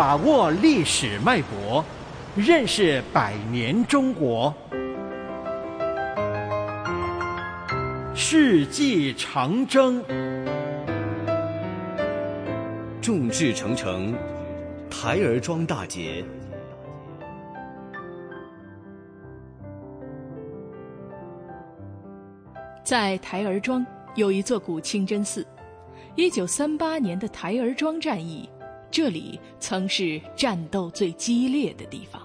把握历史脉搏，认识百年中国。世纪长征，众志成城，台儿庄大捷。在台儿庄有一座古清真寺。一九三八年的台儿庄战役，这里曾是战斗最激烈的地方。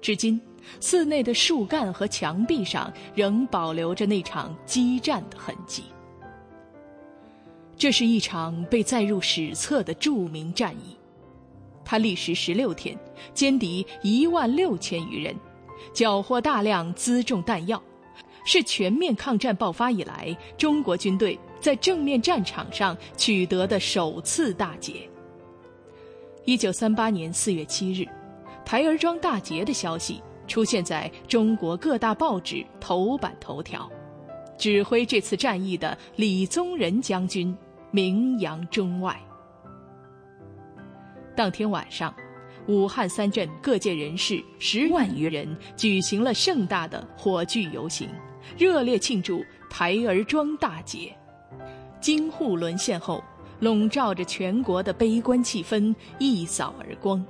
至今，寺内的树干和墙壁上仍保留着那场激战的痕迹。这是一场被载入史册的著名战役，它历时十六天，歼敌一万六千余人，缴获大量辎重弹药，是全面抗战爆发以来中国军队。在正面战场上取得的首次大捷。一九三八年四月七日，台儿庄大捷的消息出现在中国各大报纸头版头条。指挥这次战役的李宗仁将军名扬中外。当天晚上，武汉三镇各界人士十万余人举行了盛大的火炬游行，热烈庆祝台儿庄大捷。京沪沦陷后，笼罩着全国的悲观气氛一扫而光。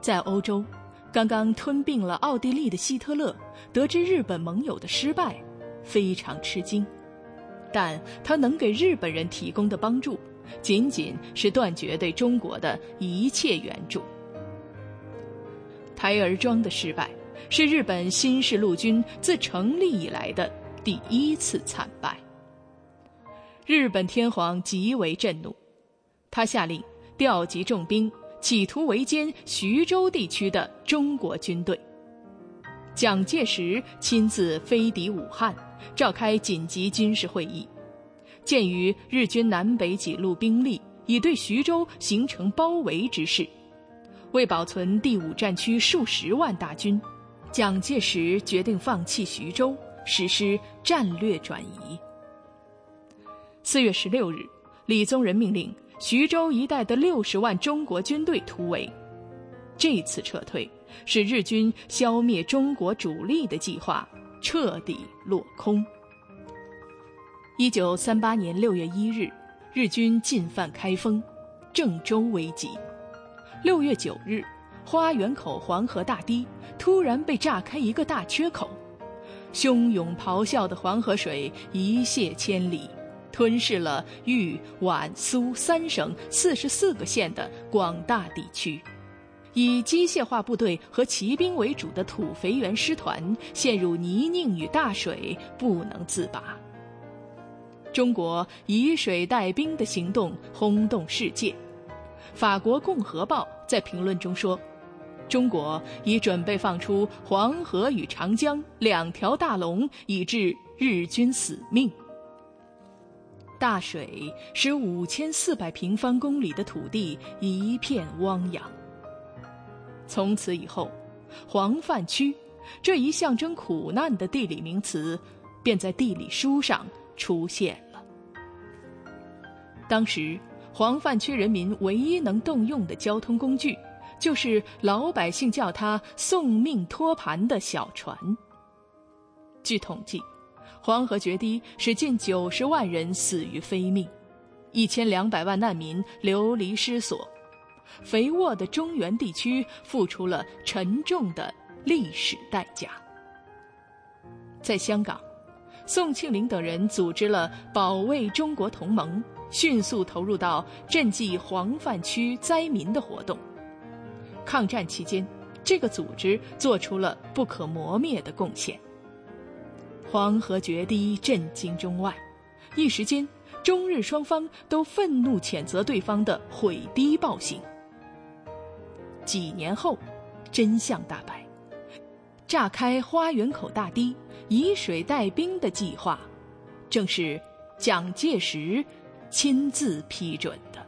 在欧洲，刚刚吞并了奥地利的希特勒，得知日本盟友的失败，非常吃惊。但他能给日本人提供的帮助，仅仅是断绝对中国的一切援助。台儿庄的失败，是日本新式陆军自成立以来的第一次惨败。日本天皇极为震怒，他下令调集重兵，企图围歼徐州地区的中国军队。蒋介石亲自飞抵武汉，召开紧急军事会议。鉴于日军南北几路兵力已对徐州形成包围之势，为保存第五战区数十万大军，蒋介石决定放弃徐州，实施战略转移。四月十六日，李宗仁命令徐州一带的六十万中国军队突围。这次撤退使日军消灭中国主力的计划彻底落空。一九三八年六月一日，日军进犯开封，郑州危急。六月九日，花园口黄河大堤突然被炸开一个大缺口，汹涌咆哮的黄河水一泻千里。吞噬了豫皖苏三省四十四个县的广大地区，以机械化部队和骑兵为主的土肥原师团陷入泥泞与大水，不能自拔。中国以水带兵的行动轰动世界。法国《共和报》在评论中说：“中国已准备放出黄河与长江两条大龙，以致日军死命。”大水使五千四百平方公里的土地一片汪洋。从此以后，黄泛区这一象征苦难的地理名词，便在地理书上出现了。当时，黄泛区人民唯一能动用的交通工具，就是老百姓叫它“送命托盘”的小船。据统计。黄河决堤使近九十万人死于非命，一千两百万难民流离失所，肥沃的中原地区付出了沉重的历史代价。在香港，宋庆龄等人组织了保卫中国同盟，迅速投入到赈济黄泛区灾民的活动。抗战期间，这个组织做出了不可磨灭的贡献。黄河决堤震惊中外，一时间，中日双方都愤怒谴责对方的毁堤暴行。几年后，真相大白，炸开花园口大堤、以水带兵的计划，正是蒋介石亲自批准的。